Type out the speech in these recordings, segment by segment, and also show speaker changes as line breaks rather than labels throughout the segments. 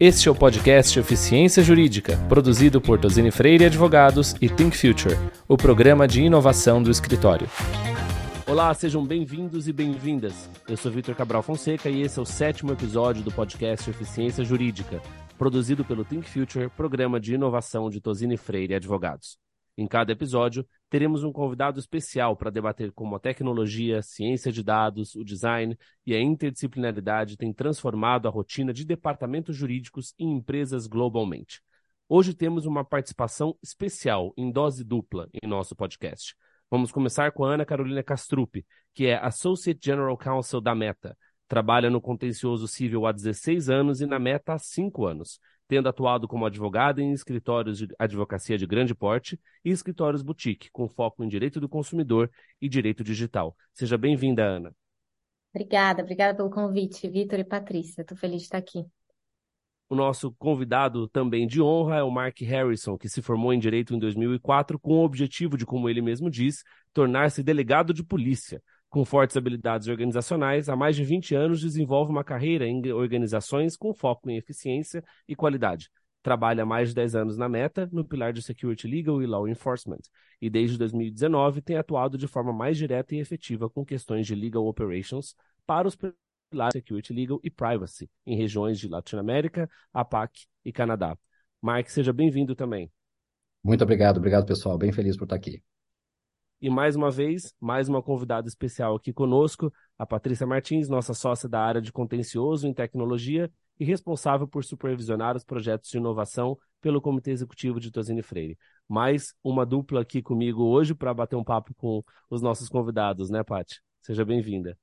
Este é o podcast Eficiência Jurídica, produzido por Tosini Freire Advogados e Think Future, o programa de inovação do escritório. Olá, sejam bem-vindos e bem-vindas. Eu sou Vitor Cabral Fonseca e esse é o sétimo episódio do podcast Eficiência Jurídica, produzido pelo Think Future, programa de inovação de Tosini Freire Advogados. Em cada episódio, teremos um convidado especial para debater como a tecnologia, ciência de dados, o design e a interdisciplinaridade têm transformado a rotina de departamentos jurídicos em empresas globalmente. Hoje temos uma participação especial em dose dupla em nosso podcast. Vamos começar com a Ana Carolina Castrup, que é Associate General Counsel da Meta. Trabalha no contencioso civil há 16 anos e na Meta há 5 anos tendo atuado como advogada em escritórios de advocacia de grande porte e escritórios boutique, com foco em direito do consumidor e direito digital. Seja bem-vinda, Ana.
Obrigada, obrigada pelo convite, Vitor e Patrícia. Estou feliz de estar aqui.
O nosso convidado também de honra é o Mark Harrison, que se formou em Direito em 2004 com o objetivo de, como ele mesmo diz, tornar-se delegado de polícia, com fortes habilidades organizacionais, há mais de 20 anos desenvolve uma carreira em organizações com foco em eficiência e qualidade. Trabalha há mais de 10 anos na Meta, no pilar de Security Legal e Law Enforcement, e desde 2019 tem atuado de forma mais direta e efetiva com questões de Legal Operations para os pilares Security Legal e Privacy em regiões de Latinoamérica, APAC e Canadá. Mark, seja bem-vindo também.
Muito obrigado, obrigado pessoal, bem feliz por estar aqui.
E mais uma vez, mais uma convidada especial aqui conosco, a Patrícia Martins, nossa sócia da área de contencioso em tecnologia e responsável por supervisionar os projetos de inovação pelo Comitê Executivo de Tosini Freire. Mais uma dupla aqui comigo hoje para bater um papo com os nossos convidados, né, Paty? Seja bem-vinda.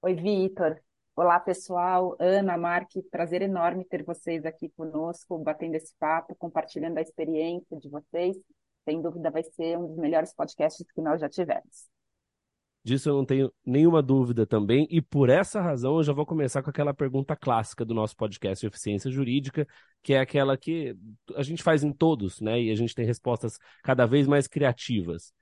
Oi, Vitor. Olá, pessoal. Ana, Mark, prazer enorme ter vocês aqui conosco, batendo esse papo, compartilhando a experiência de vocês sem dúvida vai ser um dos melhores podcasts que nós já tivemos.
Disso eu não tenho nenhuma dúvida também, e por essa razão eu já vou começar com aquela pergunta clássica do nosso podcast eficiência jurídica, que é aquela que a gente faz em todos, né? E a gente tem respostas cada vez mais criativas.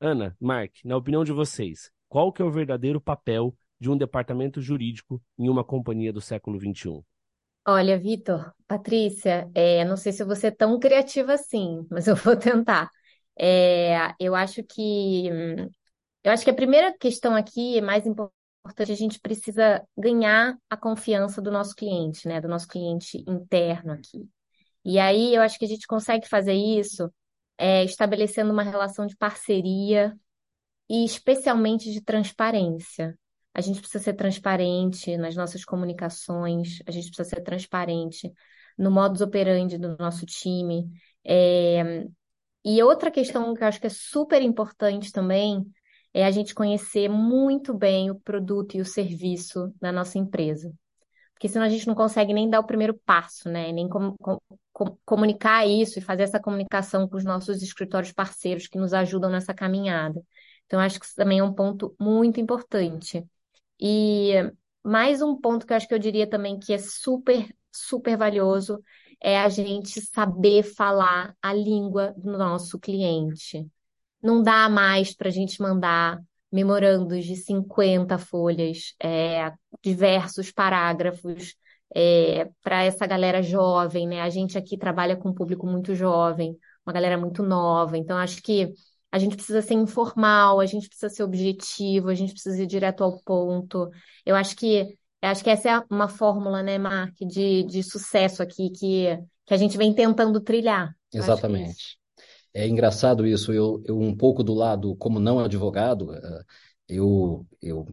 Ana, Mark, na opinião de vocês, qual que é o verdadeiro papel de um departamento jurídico em uma companhia do século XXI?
Olha, Vitor, Patrícia, é, não sei se vou ser tão criativa assim, mas eu vou tentar. É, eu acho que eu acho que a primeira questão aqui é mais importante, a gente precisa ganhar a confiança do nosso cliente, né? Do nosso cliente interno aqui. E aí eu acho que a gente consegue fazer isso é, estabelecendo uma relação de parceria e especialmente de transparência. A gente precisa ser transparente nas nossas comunicações, a gente precisa ser transparente no modus operandi do nosso time. É... E outra questão que eu acho que é super importante também é a gente conhecer muito bem o produto e o serviço da nossa empresa. Porque senão a gente não consegue nem dar o primeiro passo, né? Nem com, com, com, comunicar isso e fazer essa comunicação com os nossos escritórios parceiros que nos ajudam nessa caminhada. Então, acho que isso também é um ponto muito importante. E mais um ponto que eu acho que eu diria também que é super, super valioso é a gente saber falar a língua do nosso cliente. Não dá mais para a gente mandar memorandos de 50 folhas, é, diversos parágrafos é, para essa galera jovem, né? A gente aqui trabalha com um público muito jovem, uma galera muito nova, então acho que a gente precisa ser informal, a gente precisa ser objetivo, a gente precisa ir direto ao ponto. Eu acho que acho que essa é uma fórmula, né, Mark, de, de sucesso aqui que, que a gente vem tentando trilhar.
Exatamente. É engraçado isso, eu, eu um pouco do lado, como não advogado, eh, eu, eu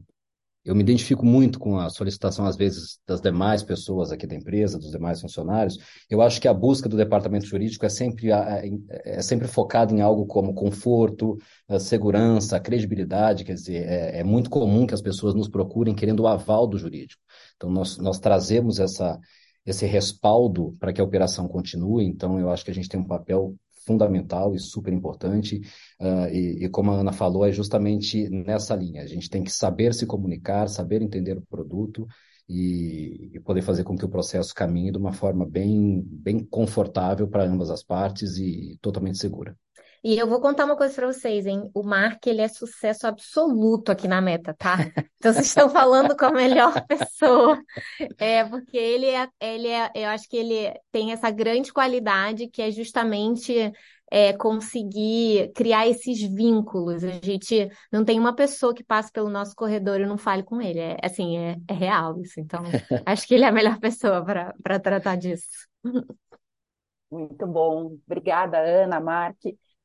eu me identifico muito com a solicitação, às vezes, das demais pessoas aqui da empresa, dos demais funcionários. Eu acho que a busca do departamento jurídico é sempre, é sempre focada em algo como conforto, segurança, credibilidade. Quer dizer, é, é muito comum que as pessoas nos procurem querendo o aval do jurídico. Então, nós, nós trazemos essa, esse respaldo para que a operação continue. Então, eu acho que a gente tem um papel fundamental e super importante. Uh, e, e, como a Ana falou, é justamente nessa linha. A gente tem que saber se comunicar, saber entender o produto e, e poder fazer com que o processo caminhe de uma forma bem, bem confortável para ambas as partes e totalmente segura.
E eu vou contar uma coisa para vocês, hein? O Mark, ele é sucesso absoluto aqui na meta, tá? Então vocês estão falando com a melhor pessoa. É, porque ele é, ele é, eu acho que ele tem essa grande qualidade que é justamente é, conseguir criar esses vínculos. A gente não tem uma pessoa que passe pelo nosso corredor e não fale com ele. É assim, é, é real isso. Então, acho que ele é a melhor pessoa para tratar disso.
Muito bom. Obrigada, Ana, Mark.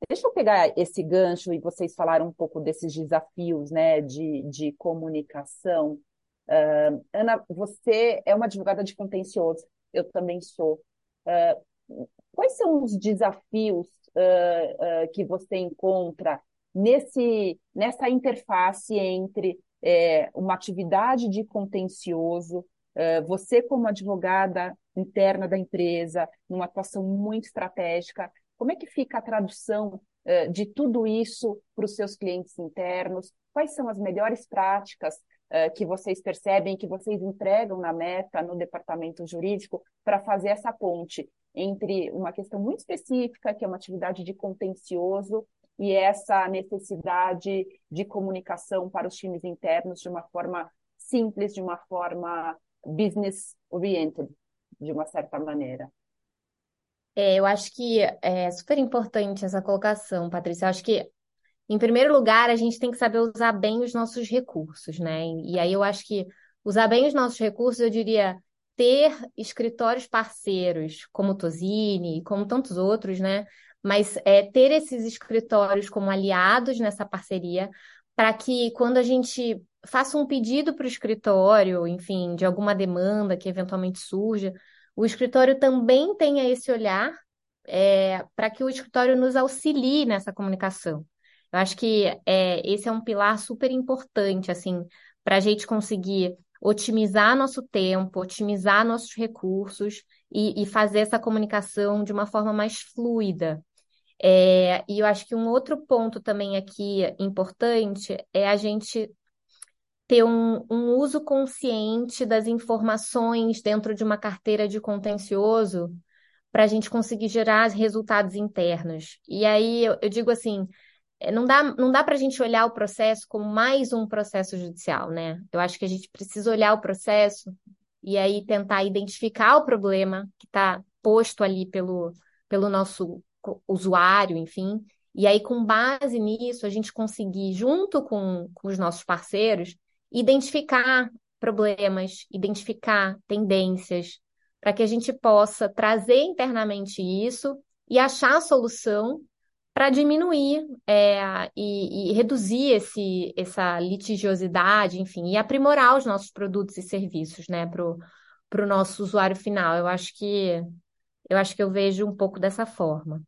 Deixa eu pegar esse gancho e vocês falaram um pouco desses desafios né, de, de comunicação. Uh, Ana, você é uma advogada de contencioso, eu também sou. Uh, quais são os desafios uh, que você encontra nesse, nessa interface entre é, uma atividade de contencioso, você como advogada interna da empresa, numa atuação muito estratégica, como é que fica a tradução de tudo isso para os seus clientes internos? Quais são as melhores práticas que vocês percebem, que vocês entregam na meta, no departamento jurídico, para fazer essa ponte entre uma questão muito específica, que é uma atividade de contencioso, e essa necessidade de comunicação para os times internos de uma forma simples, de uma forma business oriented, de uma certa maneira.
É, eu acho que é super importante essa colocação, Patrícia. Eu acho que, em primeiro lugar, a gente tem que saber usar bem os nossos recursos, né? E aí eu acho que usar bem os nossos recursos, eu diria, ter escritórios parceiros, como o Tosini, como tantos outros, né? Mas é, ter esses escritórios como aliados nessa parceria, para que quando a gente faça um pedido para o escritório, enfim, de alguma demanda que eventualmente surja, o escritório também tenha esse olhar é, para que o escritório nos auxilie nessa comunicação. Eu acho que é, esse é um pilar super importante, assim, para a gente conseguir otimizar nosso tempo, otimizar nossos recursos e, e fazer essa comunicação de uma forma mais fluida. É, e eu acho que um outro ponto também aqui importante é a gente ter um, um, uso consciente das informações dentro de uma carteira de contencioso para a gente conseguir gerar resultados internos. E aí eu, eu digo assim, é, não dá, não dá para a gente olhar o processo como mais um processo judicial, né? Eu acho que a gente precisa olhar o processo e aí tentar identificar o problema que está posto ali pelo, pelo nosso usuário, enfim, e aí, com base nisso, a gente conseguir, junto com, com os nossos parceiros, identificar problemas, identificar tendências, para que a gente possa trazer internamente isso e achar a solução para diminuir é, e, e, reduzir esse, essa litigiosidade, enfim, e aprimorar os nossos produtos e serviços, né, para o nosso usuário final. Eu acho que eu acho que eu vejo um pouco dessa forma.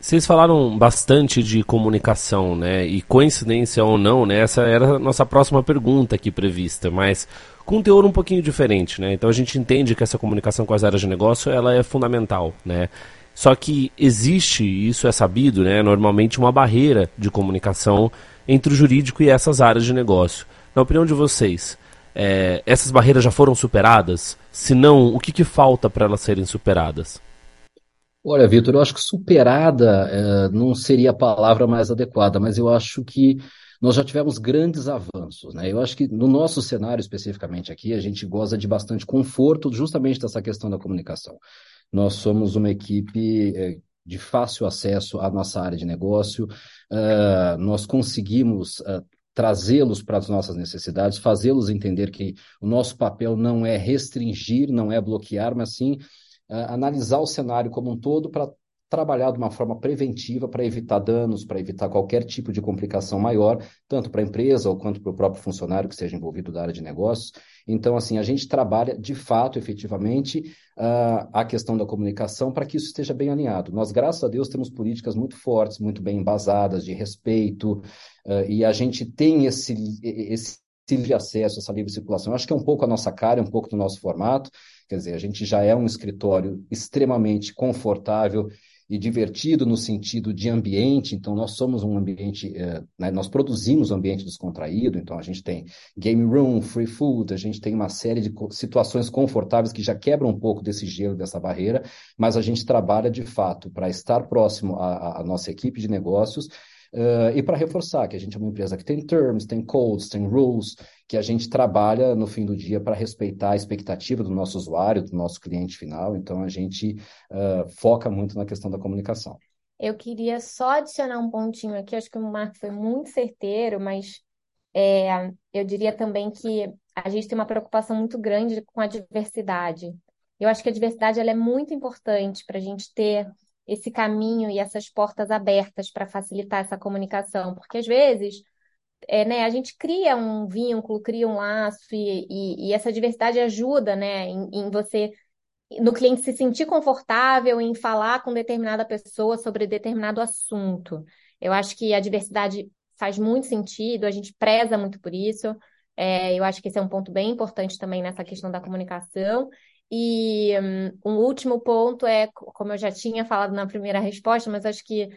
Vocês falaram bastante de comunicação, né? E coincidência ou não, né? Essa era a nossa próxima pergunta aqui prevista, mas com um teor um pouquinho diferente, né? Então a gente entende que essa comunicação com as áreas de negócio ela é fundamental, né? Só que existe, isso é sabido, né, normalmente uma barreira de comunicação entre o jurídico e essas áreas de negócio. Na opinião de vocês, é, essas barreiras já foram superadas? Se não, o que, que falta para elas serem superadas?
Olha, Vitor, eu acho que superada é, não seria a palavra mais adequada, mas eu acho que nós já tivemos grandes avanços. Né? Eu acho que no nosso cenário especificamente aqui, a gente goza de bastante conforto justamente dessa questão da comunicação. Nós somos uma equipe é, de fácil acesso à nossa área de negócio, uh, nós conseguimos uh, trazê-los para as nossas necessidades, fazê-los entender que o nosso papel não é restringir, não é bloquear, mas sim analisar o cenário como um todo para trabalhar de uma forma preventiva para evitar danos, para evitar qualquer tipo de complicação maior, tanto para a empresa ou quanto para o próprio funcionário que seja envolvido da área de negócios. Então, assim, a gente trabalha de fato, efetivamente, a questão da comunicação para que isso esteja bem alinhado. Nós, graças a Deus, temos políticas muito fortes, muito bem embasadas, de respeito, uh, e a gente tem esse, esse livre acesso, essa livre circulação. Eu acho que é um pouco a nossa cara, é um pouco do nosso formato. Quer dizer, a gente já é um escritório extremamente confortável e divertido no sentido de ambiente. Então, nós somos um ambiente, é, né, nós produzimos um ambiente descontraído. Então, a gente tem game room, free food, a gente tem uma série de situações confortáveis que já quebram um pouco desse gelo, dessa barreira, mas a gente trabalha de fato para estar próximo à, à nossa equipe de negócios Uh, e para reforçar que a gente é uma empresa que tem terms, tem codes, tem rules, que a gente trabalha no fim do dia para respeitar a expectativa do nosso usuário, do nosso cliente final. Então a gente uh, foca muito na questão da comunicação.
Eu queria só adicionar um pontinho aqui, acho que o Marco foi muito certeiro, mas é, eu diria também que a gente tem uma preocupação muito grande com a diversidade. Eu acho que a diversidade ela é muito importante para a gente ter esse caminho e essas portas abertas para facilitar essa comunicação, porque às vezes é, né, a gente cria um vínculo, cria um laço e, e, e essa diversidade ajuda, né, em, em, você, no cliente se sentir confortável em falar com determinada pessoa sobre determinado assunto. Eu acho que a diversidade faz muito sentido, a gente preza muito por isso. É, eu acho que esse é um ponto bem importante também nessa questão da comunicação. E um, um último ponto é, como eu já tinha falado na primeira resposta, mas acho que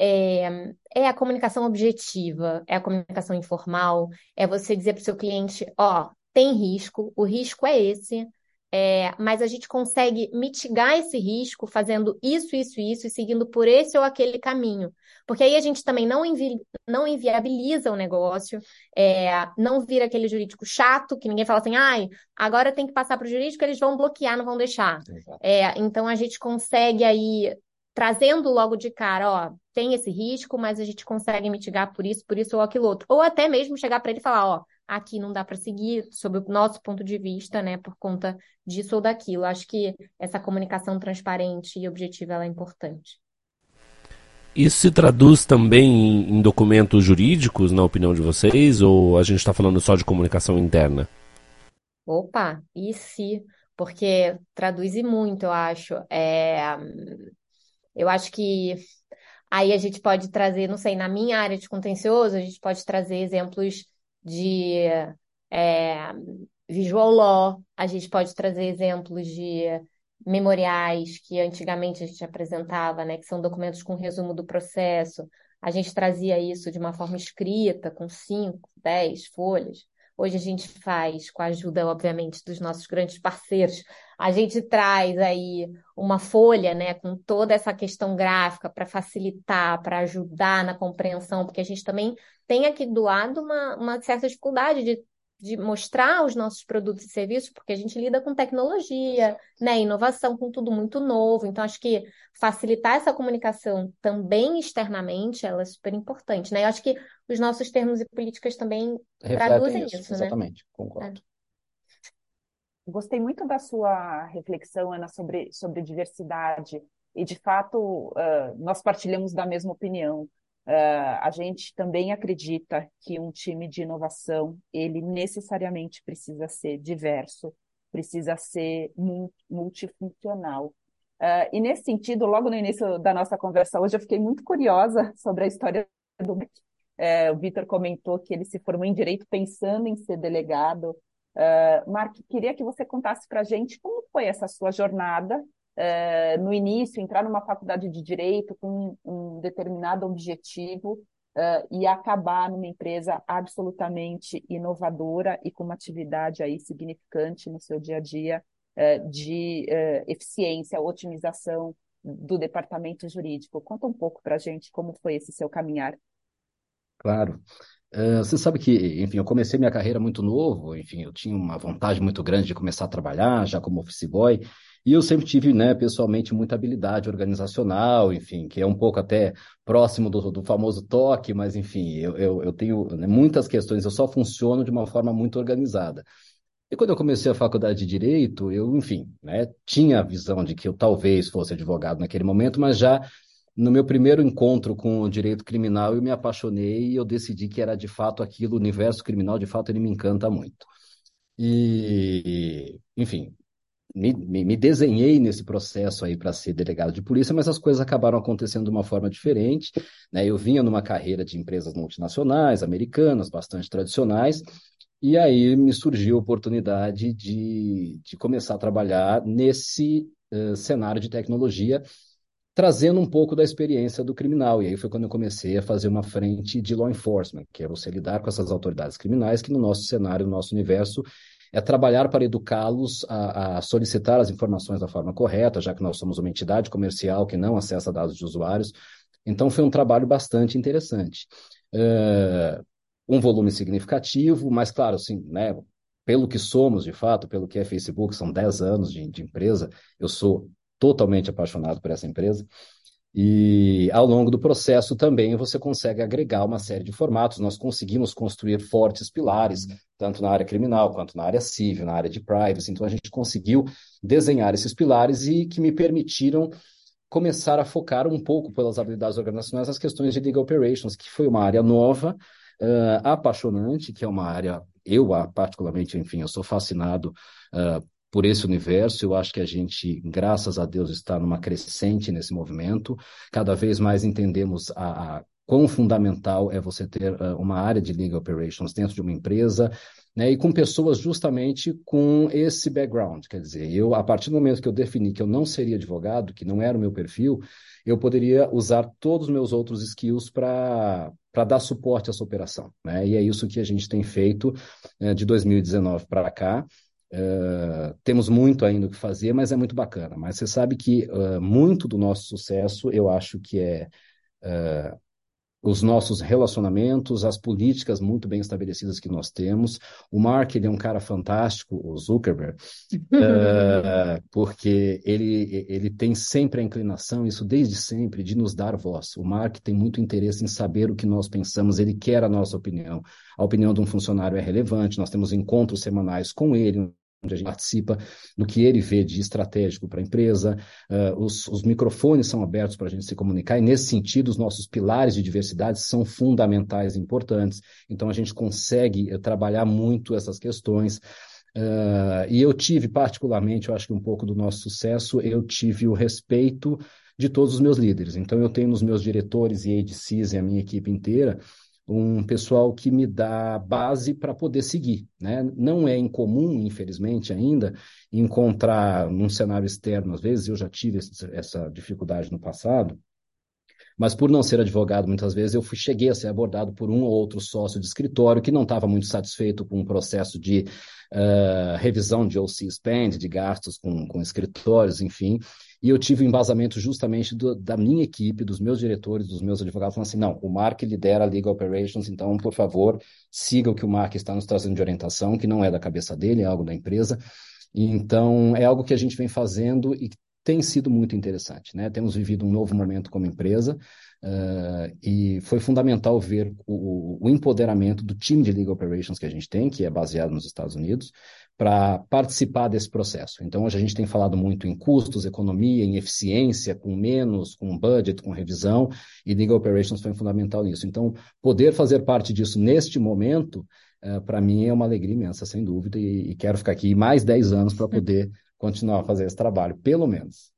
é, é, a comunicação objetiva, é a comunicação informal, é você dizer para o seu cliente, ó, tem risco, o risco é esse, é, mas a gente consegue mitigar esse risco fazendo isso, isso, isso e seguindo por esse ou aquele caminho. Porque aí a gente também não, invi não inviabiliza o negócio, é, não vira aquele jurídico chato, que ninguém fala assim, ai, agora tem que passar para o jurídico, eles vão bloquear, não vão deixar. É, então a gente consegue aí, trazendo logo de cara, ó, tem esse risco, mas a gente consegue mitigar por isso, por isso ou aquilo outro. Ou até mesmo chegar para ele e falar, ó, aqui não dá para seguir, sob o nosso ponto de vista, né, por conta disso ou daquilo. Acho que essa comunicação transparente e objetiva é importante.
Isso se traduz também em documentos jurídicos, na opinião de vocês, ou a gente está falando só de comunicação interna?
Opa, e se? Porque traduz muito, eu acho. É, eu acho que aí a gente pode trazer, não sei, na minha área de contencioso, a gente pode trazer exemplos de é, visual law, a gente pode trazer exemplos de memoriais que antigamente a gente apresentava, né, que são documentos com resumo do processo. A gente trazia isso de uma forma escrita, com cinco, dez folhas. Hoje a gente faz, com a ajuda, obviamente, dos nossos grandes parceiros, a gente traz aí uma folha, né, com toda essa questão gráfica para facilitar, para ajudar na compreensão, porque a gente também tem aqui do lado uma, uma certa dificuldade de, de mostrar os nossos produtos e serviços, porque a gente lida com tecnologia, né, inovação, com tudo muito novo. Então, acho que facilitar essa comunicação também externamente, ela é super importante, né? Eu acho que os nossos termos e políticas também Refletem traduzem isso, isso
né? Exatamente, concordo. É.
Gostei muito da sua reflexão, Ana, sobre, sobre diversidade. E, de fato, uh, nós partilhamos da mesma opinião. Uh, a gente também acredita que um time de inovação, ele necessariamente precisa ser diverso, precisa ser multifuncional. Uh, e nesse sentido, logo no início da nossa conversa hoje, eu fiquei muito curiosa sobre a história do é, o Vitor comentou que ele se formou em direito pensando em ser delegado. Uh, Mark, queria que você contasse para a gente como foi essa sua jornada uh, no início, entrar numa faculdade de direito com um, determinado objetivo uh, e acabar numa empresa absolutamente inovadora e com uma atividade aí significante no seu dia a dia de eficiência, otimização do departamento jurídico. Conta um pouco para a gente como foi esse seu caminhar.
Claro. Uh, você sabe que, enfim, eu comecei minha carreira muito novo, enfim, eu tinha uma vontade muito grande de começar a trabalhar, já como office boy, e eu sempre tive, né, pessoalmente, muita habilidade organizacional, enfim, que é um pouco até próximo do, do famoso toque, mas, enfim, eu, eu, eu tenho né, muitas questões, eu só funciono de uma forma muito organizada. E quando eu comecei a faculdade de Direito, eu, enfim, né, tinha a visão de que eu talvez fosse advogado naquele momento, mas já no meu primeiro encontro com o direito criminal, eu me apaixonei e eu decidi que era de fato aquilo, o universo criminal, de fato, ele me encanta muito. E, enfim, me, me, desenhei nesse processo aí para ser delegado de polícia, mas as coisas acabaram acontecendo de uma forma diferente. Né? Eu vinha numa carreira de empresas multinacionais, americanas, bastante tradicionais, e aí me surgiu a oportunidade de, de começar a trabalhar nesse uh, cenário de tecnologia trazendo um pouco da experiência do criminal. E aí foi quando eu comecei a fazer uma frente de law enforcement, que é você lidar com essas autoridades criminais, que no nosso cenário, no nosso universo, é trabalhar para educá-los a, a, solicitar as informações da forma correta, já que nós somos uma entidade comercial que não acessa dados de usuários. Então, foi um trabalho bastante interessante. Uh, um volume significativo, mas, claro, assim, né, pelo que somos, de fato, pelo que é Facebook, são 10 anos de, de empresa, eu sou totalmente apaixonado por essa empresa. E ao longo do processo também você consegue agregar uma série de formatos. Nós conseguimos construir fortes pilares, tanto na área criminal quanto na área civil, na área de privacy. Então a gente conseguiu desenhar esses pilares e que me permitiram começar a focar um pouco pelas habilidades organizacionais as questões de legal operations, que foi uma área nova, uh, apaixonante, que é uma área eu particularmente, enfim, eu sou fascinado uh, por esse universo. Eu acho que a gente, graças a Deus, está numa crescente nesse movimento. Cada vez mais entendemos a, a quão fundamental é você ter uh, uma área de legal operations dentro de uma empresa, né, e com pessoas justamente com esse background. Quer dizer, eu, a partir do momento que eu defini que eu não seria advogado, que não era o meu perfil, eu poderia usar todos os meus outros skills para para dar suporte a essa operação. Né? E é isso que a gente tem feito né, de 2019 para cá. Uh, temos muito ainda o que fazer, mas é muito bacana. Mas você sabe que uh, muito do nosso sucesso, eu acho que é uh, os nossos relacionamentos, as políticas muito bem estabelecidas que nós temos. O Mark, ele é um cara fantástico, o Zuckerberg, porque ele, ele tem sempre a inclinação, isso desde sempre, de nos dar voz. O Mark tem muito interesse em saber o que nós pensamos, ele quer a nossa opinião. A opinião de um funcionário é relevante, nós temos encontros semanais com ele, onde a gente participa do que ele vê de estratégico para a empresa, uh, os, os, microfones são abertos para a gente se comunicar, e nesse sentido, os nossos pilares de diversidade são fundamentais e importantes. Então, a gente consegue uh, trabalhar muito essas questões. Uh, e eu tive, particularmente, eu acho que um pouco do nosso sucesso, eu tive o respeito de todos os meus líderes. Então, eu tenho nos meus diretores e ADCs e a minha equipe inteira um pessoal que me dá base para poder seguir. Né? Não é incomum, infelizmente, ainda, encontrar num cenário externo, às vezes eu já tive essa dificuldade no passado, mas por não ser advogado, muitas vezes eu fui, cheguei a ser abordado por um ou outro sócio de escritório que não estava muito satisfeito com o processo de uh, revisão de OC Spend, de gastos com, com escritórios, enfim, e eu tive o um embasamento justamente do, da minha equipe, dos meus diretores, dos meus advogados, falando assim: não, o Mark lidera a Legal Operations, então, por favor, siga o que o Mark está nos trazendo de orientação, que não é da cabeça dele, é algo da empresa. Então, é algo que a gente vem fazendo e tem sido muito interessante. Né? Temos vivido um novo momento como empresa uh, e foi fundamental ver o, o, empoderamento do time de Legal Operations que a gente tem, que é baseado nos Estados Unidos, para participar desse processo. Então, hoje a gente tem falado muito em custos, economia, em eficiência, com menos, com budget, com revisão, e Legal Operations foi fundamental nisso. Então, poder fazer parte disso neste momento, uh, para mim é uma alegria imensa, sem dúvida, e, e quero ficar aqui mais 10 anos para poder continuar a fazer esse trabalho, pelo menos.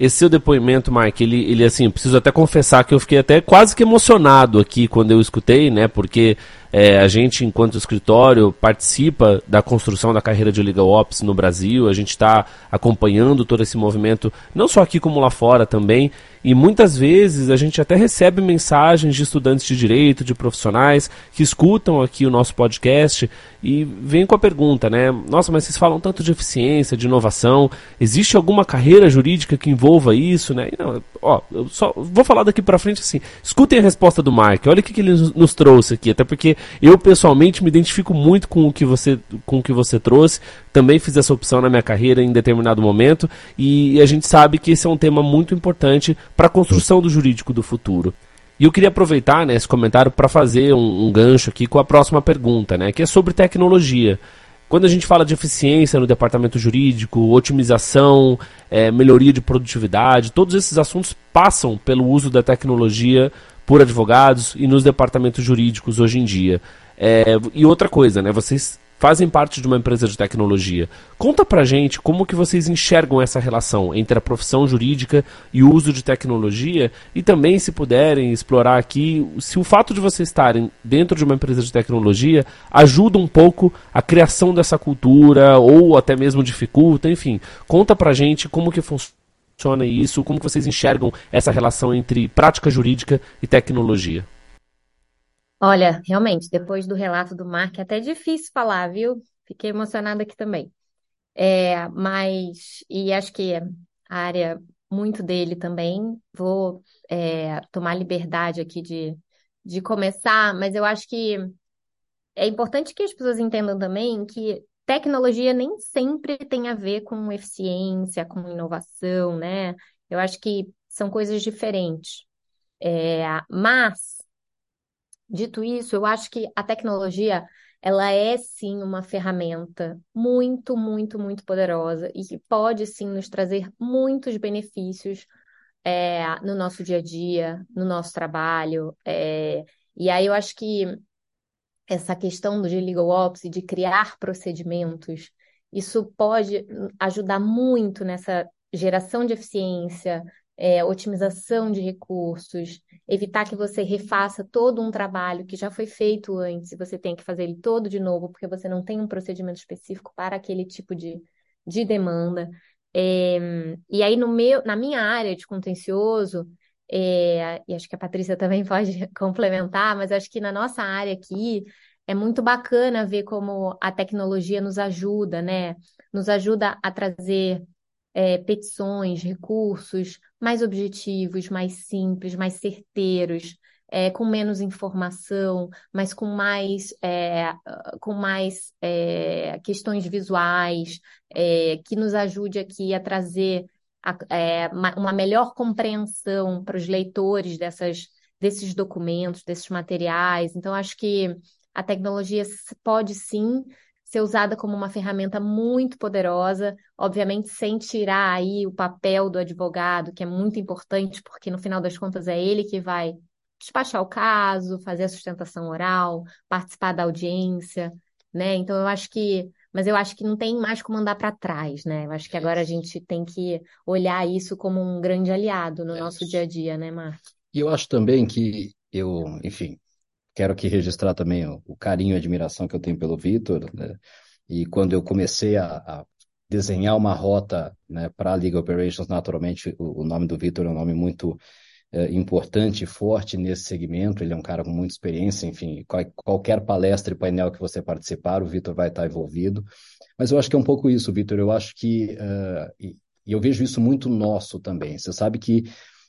Esse seu depoimento, Mark, ele, ele assim, preciso até confessar que eu fiquei até quase que emocionado aqui quando eu escutei, né? Porque é, a gente, enquanto escritório, participa da construção da carreira de Legal Ops no Brasil, a gente está acompanhando todo esse movimento, não só aqui como lá fora também, e muitas vezes a gente até recebe mensagens de estudantes de direito, de profissionais que escutam aqui o nosso podcast e vêm com a pergunta, né? Nossa, mas vocês falam tanto de eficiência, de inovação, existe alguma carreira jurídica que envolva isso, né? não, ó, eu só vou falar daqui para frente assim. Escutem a resposta do Mark. Olha o que, que ele nos trouxe aqui, até porque eu pessoalmente me identifico muito com o que você com o que você trouxe. Também fiz essa opção na minha carreira em determinado momento e a gente sabe que esse é um tema muito importante para a construção do jurídico do futuro. E eu queria aproveitar né, esse comentário para fazer um, um, gancho aqui com a próxima pergunta, né, que é sobre tecnologia. Quando a gente fala de eficiência no departamento jurídico, otimização, é, melhoria de produtividade, todos esses assuntos passam pelo uso da tecnologia por advogados e nos departamentos jurídicos hoje em dia. É, e outra coisa, né? Vocês fazem parte de uma empresa de tecnologia. Conta pra gente como que vocês enxergam essa relação entre a profissão jurídica e o uso de tecnologia e também, se puderem, explorar aqui se o fato de vocês estarem dentro de uma empresa de tecnologia ajuda um pouco a criação dessa cultura ou até mesmo dificulta, enfim. Conta pra gente como que funciona funciona isso? Como vocês enxergam essa relação entre prática jurídica e tecnologia?
Olha, realmente, depois do relato do Mark, é até difícil falar, viu? Fiquei emocionada aqui também. É, mas, e acho que a área muito dele também, vou é, tomar liberdade aqui de, de começar, mas eu acho que é importante que as pessoas entendam também que tecnologia nem sempre tem a ver com eficiência, com inovação, né? Eu acho que são coisas diferentes. É, mas, dito isso, eu acho que a tecnologia ela é sim uma ferramenta muito, muito, muito poderosa e que pode sim nos trazer muitos benefícios é, no nosso dia a dia, no nosso trabalho. É, e aí eu acho que essa questão do legal ops e de criar procedimentos, isso pode ajudar muito nessa geração de eficiência, é, otimização de recursos, evitar que você refaça todo um trabalho que já foi feito antes e você tem que fazer ele todo de novo, porque você não tem um procedimento específico para aquele tipo de, de demanda. É, e aí, no meu, na minha área de contencioso, é, e acho que a Patrícia também pode complementar, mas acho que na nossa área aqui é muito bacana ver como a tecnologia nos ajuda, né? Nos ajuda a trazer é, petições, recursos mais objetivos, mais simples, mais certeiros, é, com menos informação, mas com mais, é, com mais é, questões visuais, é, que nos ajude aqui a trazer é, uma melhor compreensão para os leitores dessas, desses documentos, desses materiais. Então, acho que a tecnologia pode sim ser usada como uma ferramenta muito poderosa, obviamente sem tirar aí o papel do advogado, que é muito importante, porque no final das contas é ele que vai despachar o caso, fazer a sustentação oral, participar da audiência, né? Então eu acho que, mas eu acho que não tem mais como andar para trás, né? Eu acho que agora a gente tem que olhar isso como um grande aliado no é nosso dia a dia, né, Marcos?
E eu acho também que eu, enfim, quero aqui registrar também o, o carinho e admiração que eu tenho pelo Vitor. Né? E quando eu comecei a, a desenhar uma rota né, para a League Operations, naturalmente o, o nome do Vitor é um nome muito é, importante e forte nesse segmento. Ele é um cara com muita experiência, enfim, qual, qualquer palestra e painel que você participar, o Vitor vai estar envolvido. Mas eu acho que é um pouco isso, Vitor. Eu acho que, uh, e, e eu vejo isso muito nosso também. Você sabe que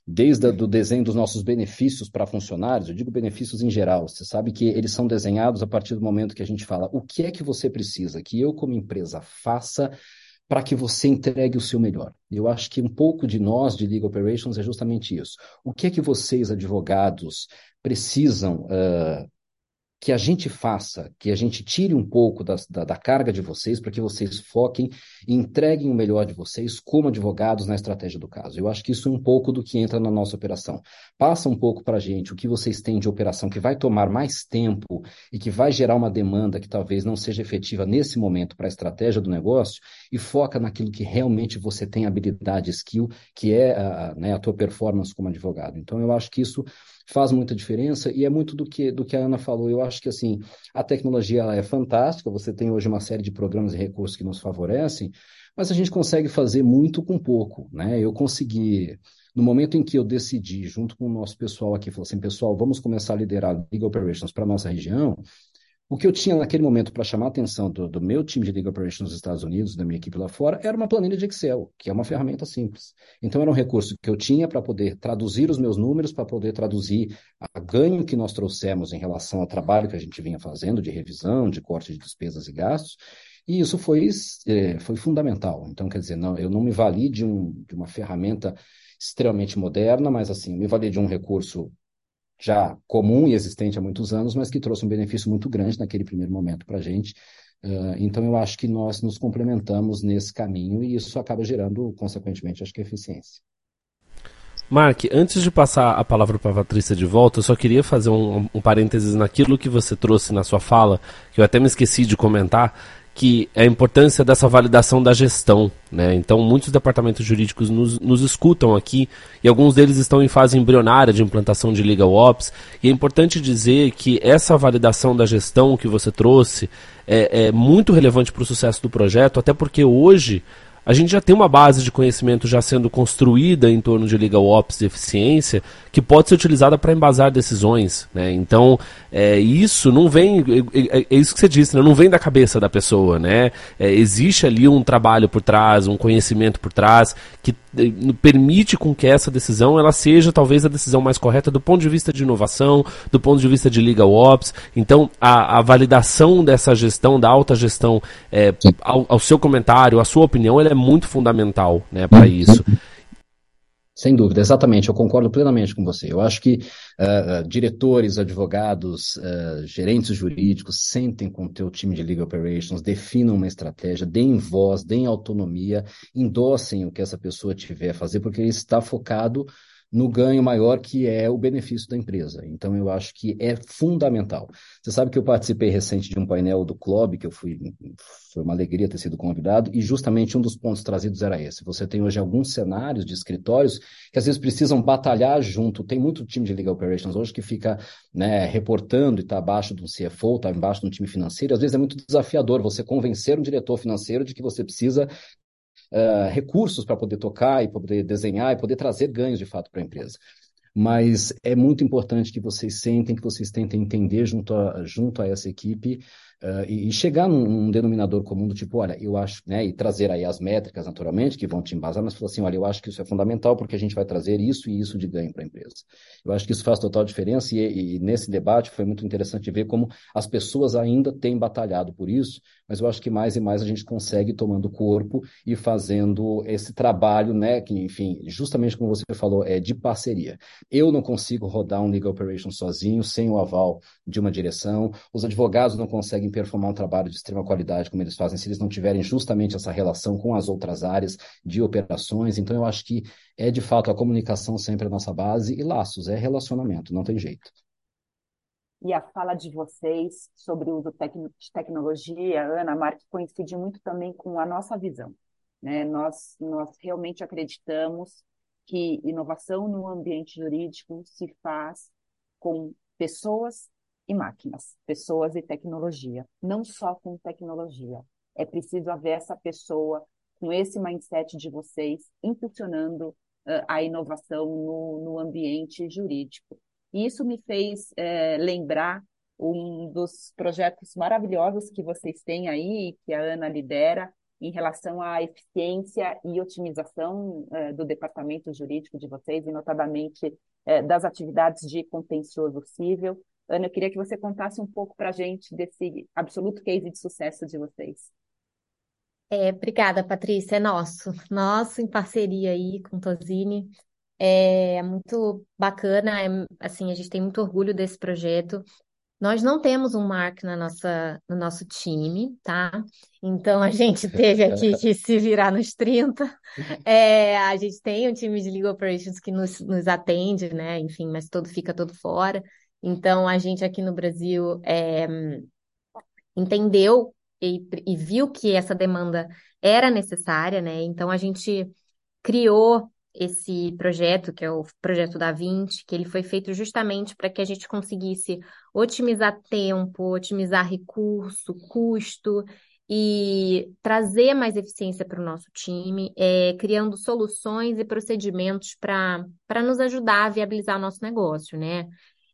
desde o desenho dos nossos benefícios para funcionários, eu digo benefícios em geral, você sabe que eles são desenhados a partir do momento que a gente fala o que é que você precisa que eu, como empresa, faça para que você entregue o seu melhor. Eu acho que um pouco de nós, de Legal Operations, é justamente isso. O que é que vocês, advogados, precisam uh, que a gente faça, que a gente tire um pouco da, da, carga de vocês, para que vocês foquem e entreguem o melhor de vocês como advogados na estratégia do caso. Eu acho que isso é um pouco do que entra na nossa operação. Passa um pouco para a gente o que vocês têm de operação que vai tomar mais tempo e que vai gerar uma demanda que talvez não seja efetiva nesse momento para a estratégia do negócio e foca naquilo que realmente você tem habilidade, skill, que é a, né, a tua performance como advogado. Então, eu acho que isso faz muita diferença e é muito do que, do que a Ana falou. Eu acho que assim a tecnologia é fantástica, você tem hoje uma série de programas e recursos que nos favorecem, mas a gente consegue fazer muito com pouco. Né? Eu consegui, no momento em que eu decidi, junto com o nosso pessoal aqui, falou assim, pessoal, vamos começar a liderar Legal Operations para a nossa região, o que eu tinha naquele momento para chamar a atenção do, do, meu time de Legal Operations nos Estados Unidos, da minha equipe lá fora, era uma planilha de Excel, que é uma ferramenta simples. Então, era um recurso que eu tinha para poder traduzir os meus números, para poder traduzir a ganho que nós trouxemos em relação ao trabalho que a gente vinha fazendo de revisão, de corte de despesas e gastos. E isso foi, é, foi fundamental. Então, quer dizer, não, eu não me vali de, um, de uma ferramenta extremamente moderna, mas assim, me vali de um recurso já comum e existente há muitos anos, mas que trouxe um benefício muito grande naquele primeiro momento para a gente. Uh, então, eu acho que nós nos complementamos nesse caminho e isso acaba gerando, consequentemente, acho que eficiência.
Mark, antes de passar a palavra para a Patrícia de volta, eu só queria fazer um, um parênteses naquilo que você trouxe na sua fala, que eu até me esqueci de comentar, que é a importância dessa validação da gestão. Né? Então, muitos departamentos jurídicos nos, nos, escutam aqui e alguns deles estão em fase embrionária de implantação de Legal Ops. E é importante dizer que essa validação da gestão que você trouxe é, é muito relevante para o sucesso do projeto, até porque hoje a gente já tem uma base de conhecimento já sendo construída em torno de legal ops e eficiência que pode ser utilizada para embasar decisões, né? Então, é, isso não vem, é, é, é, isso que você disse, né? não vem da cabeça da pessoa, né? É, existe ali um trabalho por trás, um conhecimento por trás que é, permite com que essa decisão ela seja talvez a decisão mais correta do ponto de vista de inovação, do ponto de vista de legal ops. Então, a, a validação dessa gestão, da alta gestão, é, ao, ao, seu comentário, a sua opinião, ela é muito fundamental, né, para isso.
Sem dúvida, exatamente, eu concordo plenamente com você. Eu acho que uh, uh, diretores, advogados, uh, gerentes jurídicos sentem com o teu time de legal operations, definam uma estratégia, deem voz, deem autonomia, endossem o que essa pessoa tiver a fazer, porque ele está focado no ganho maior que é o benefício da empresa. Então, eu acho que é fundamental. Você sabe que eu participei recente de um painel do Club, que eu fui, foi uma alegria ter sido convidado, e justamente um dos pontos trazidos era esse. Você tem hoje alguns cenários de escritórios que às vezes precisam batalhar junto. Tem muito time de Legal Operations hoje que fica né, reportando e está abaixo do CFO, está embaixo de um time financeiro. Às vezes é muito desafiador você convencer um diretor financeiro de que você precisa uh, recursos para poder tocar e poder desenhar e poder trazer ganhos de fato para a empresa. Mas é muito importante que vocês sentem, que vocês tentem entender junto a, junto a essa equipe Uh, e, e, chegar num, num, denominador comum do tipo, olha, eu acho, né, e trazer aí as métricas naturalmente que vão te embasar, mas falar assim, olha, eu acho que isso é fundamental porque a gente vai trazer isso e isso de ganho para a empresa. Eu acho que isso faz total diferença e, e, nesse debate foi muito interessante ver como as pessoas ainda têm batalhado por isso, mas eu acho que mais e mais a gente consegue tomando corpo e fazendo esse trabalho, né, que enfim, justamente como você falou, é de parceria. Eu não consigo rodar um legal operation sozinho, sem o aval de uma direção, os advogados não conseguem performar um trabalho de extrema qualidade como eles fazem se eles não tiverem justamente essa relação com as outras áreas de operações. Então, eu acho que é de fato a comunicação sempre a nossa base e laços, é relacionamento, não tem jeito.
E a fala de vocês sobre o uso de tecnologia, Ana, Mark, coincide muito também com a nossa visão. Né? Nós, nós realmente acreditamos que inovação no ambiente jurídico se faz com pessoas e máquinas, pessoas e tecnologia, não só com tecnologia. É preciso haver essa pessoa com esse mindset de vocês impulsionando uh, a inovação no, no, ambiente jurídico. Isso me fez é, lembrar um dos projetos maravilhosos que vocês têm aí, que a Ana lidera, em relação à eficiência e otimização é, do departamento jurídico de vocês, e notadamente é, das atividades de contencioso civil. Ana, eu queria que você contasse um pouco para a gente desse absoluto case de sucesso de vocês.
É, obrigada, Patrícia. É nosso, nosso em parceria aí com Tosini. É muito bacana, é, assim, a gente tem muito orgulho desse projeto. Nós não temos um Mark na nossa, no nosso time, tá? Então a gente teve aqui que se virar nos 30. É, a gente tem um time de Legal Operations que nos, nos atende, né? Enfim, mas todo fica todo fora. Então, a gente aqui no Brasil é, entendeu e, e, viu que essa demanda era necessária, né? Então, a gente criou esse projeto, que é o projeto da 20, que ele foi feito justamente para que a gente conseguisse otimizar tempo, otimizar recurso, custo e trazer mais eficiência para o nosso time, é, criando soluções e procedimentos para nos ajudar a viabilizar o nosso negócio, né?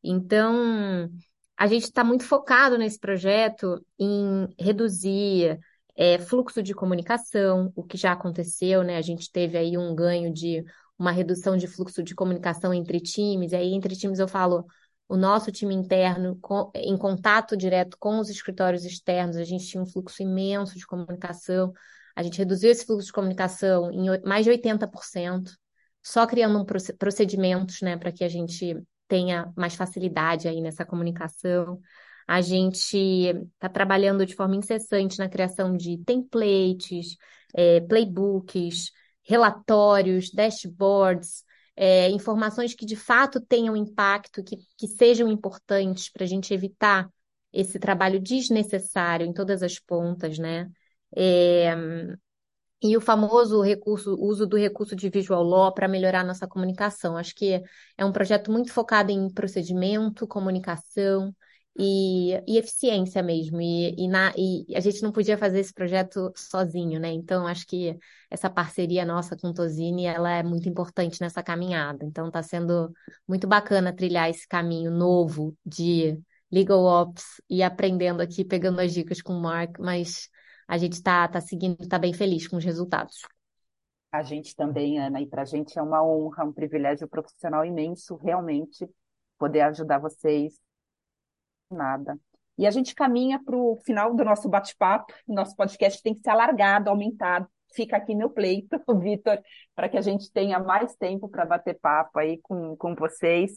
Então, a gente está muito focado nesse projeto em reduzir é, fluxo de comunicação, o que já aconteceu, né? A gente teve aí um ganho de uma redução de fluxo de comunicação entre times, e aí entre times eu falo o nosso time interno em contato direto com os escritórios externos, a gente tinha um fluxo imenso de comunicação, a gente reduziu esse fluxo de comunicação em mais de 80%, só criando um procedimentos, né, para que a gente tenha mais facilidade aí nessa comunicação. A gente está trabalhando de forma incessante na criação de templates, é, playbooks, relatórios, dashboards, é, informações que de fato tenham impacto, que, que sejam importantes para a gente evitar esse trabalho desnecessário em todas as pontas, né? É, e o famoso recurso, uso do recurso de visual law para melhorar nossa comunicação. Acho que é um projeto muito focado em procedimento, comunicação e, e eficiência mesmo. E, e, na, e a gente não podia fazer esse projeto sozinho, né? Então, acho que essa parceria nossa com Tosini, ela é muito importante nessa caminhada. Então, está sendo muito bacana trilhar esse caminho novo de Legal Ops e aprendendo aqui, pegando as dicas com o Mark, mas a gente está tá seguindo, está bem feliz com os resultados.
A gente também, Ana, e para a gente é uma honra, um privilégio profissional imenso, realmente, poder ajudar vocês nada. E a gente caminha para o final do nosso bate-papo. Nosso podcast tem que ser alargado, aumentado. Fica aqui meu pleito, Vitor, para que a gente tenha mais tempo para bater papo aí com, com vocês.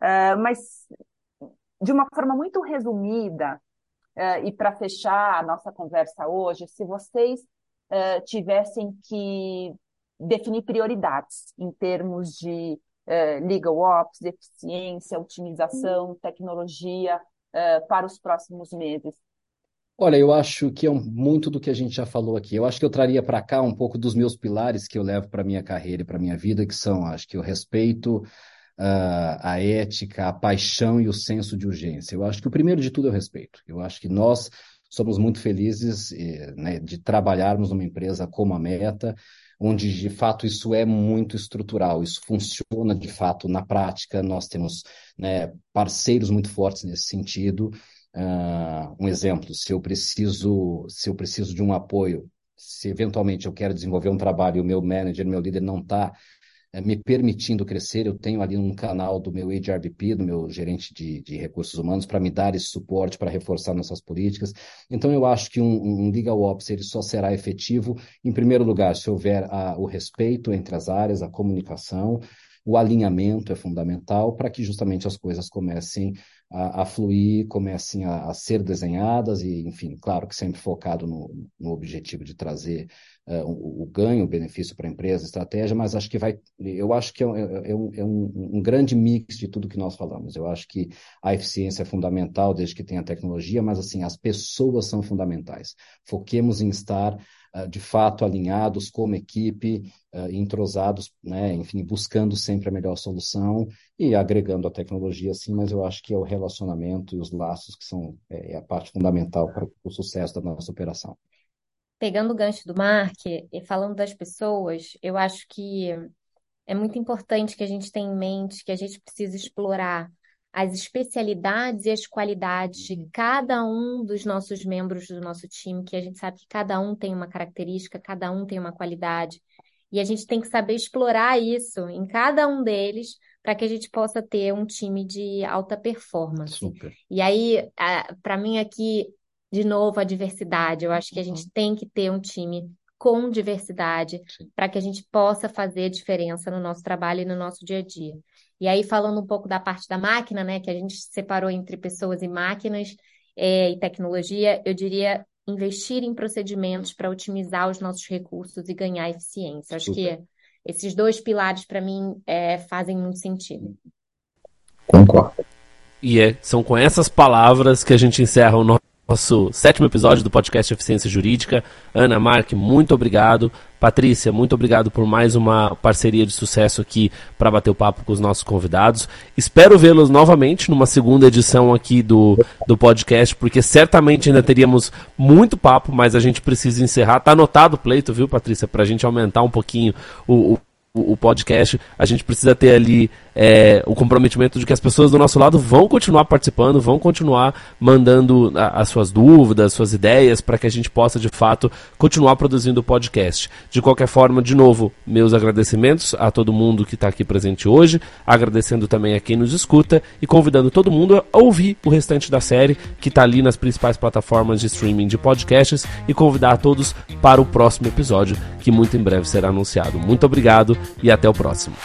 Uh, mas, de uma forma muito resumida, uh, e para fechar a nossa conversa hoje, se vocês uh, tivessem que definir prioridades em termos de legal ops, eficiência, otimização, tecnologia, uh, para os próximos meses?
Olha, eu acho que é um, muito do que a gente já falou aqui. Eu acho que eu traria para cá um pouco dos meus pilares que eu levo para minha carreira e para minha vida, que são, acho que o respeito, uh, a ética, a paixão e o senso de urgência. Eu acho que o primeiro de tudo é o respeito. Eu acho que nós somos muito felizes eh, né, de trabalharmos numa empresa como a Meta, onde de fato isso é muito estrutural, isso funciona de fato na prática, nós temos né, parceiros muito fortes nesse sentido. Uh, um exemplo, se eu preciso, se eu preciso de um apoio, se eventualmente eu quero desenvolver um trabalho e o meu manager, meu líder não está me permitindo crescer. Eu tenho ali um canal do meu HRBP, do meu gerente de, de recursos humanos, para me dar esse suporte, para reforçar nossas políticas. Então, eu acho que um, um Legal Ops ele só será efetivo, em primeiro lugar, se houver a, o respeito entre as áreas, a comunicação, o alinhamento é fundamental para que justamente as coisas comecem a, a fluir, comecem a, a, ser desenhadas e, enfim, claro que sempre focado no, no objetivo de trazer uh, o, o, ganho, o benefício para a empresa, a estratégia, mas acho que vai, eu acho que é, é, é, um, é um, um, grande mix de tudo que nós falamos. Eu acho que a eficiência é fundamental desde que tenha tecnologia, mas assim, as pessoas são fundamentais. Foquemos em estar de fato alinhados como equipe, uh, entrosados, né, enfim, buscando sempre a melhor solução e agregando a tecnologia, sim, mas eu acho que é o relacionamento e os laços que são é, é a parte fundamental para o sucesso da nossa operação.
Pegando o gancho do Mark e falando das pessoas, eu acho que é muito importante que a gente tenha em mente que a gente precisa explorar as especialidades e as qualidades de cada um dos nossos membros do nosso time, que a gente sabe que cada um tem uma característica, cada um tem uma qualidade, e a gente tem que saber explorar isso em cada um deles para que a gente possa ter um time de alta performance.
Super.
E aí, para mim aqui, de novo, a diversidade. Eu acho que a gente uhum. tem que ter um time com diversidade para que a gente possa fazer diferença no nosso trabalho e no nosso dia a dia. E aí, falando um pouco da parte da máquina, né, que a gente separou entre pessoas e máquinas é, e tecnologia, eu diria investir em procedimentos para otimizar os nossos recursos e ganhar eficiência. Acho Super. que esses dois pilares, para mim, é, fazem muito sentido.
Concordo.
E é, são com essas palavras que a gente encerra o nosso nosso sétimo episódio do podcast Eficiência Jurídica. Ana, Mark, muito obrigado. Patrícia, muito obrigado por mais uma parceria de sucesso aqui para bater o papo com os nossos convidados. Espero vê-los novamente numa segunda edição aqui do, do podcast, porque certamente ainda teríamos muito papo, mas a gente precisa encerrar. Tá anotado o pleito, viu, Patrícia, para a gente aumentar um pouquinho o, o o, podcast, a gente precisa ter ali é, o comprometimento de que as pessoas do nosso lado vão continuar participando, vão continuar mandando a, as suas dúvidas, suas ideias, para que a gente possa de fato continuar produzindo o podcast. De qualquer forma, de novo, meus agradecimentos a todo mundo que está aqui presente hoje, agradecendo também a quem nos escuta e convidando todo mundo a ouvir o restante da série que está ali nas principais plataformas de streaming de podcasts e convidar a todos para o próximo episódio, que muito em breve será anunciado. Muito obrigado e até o próximo.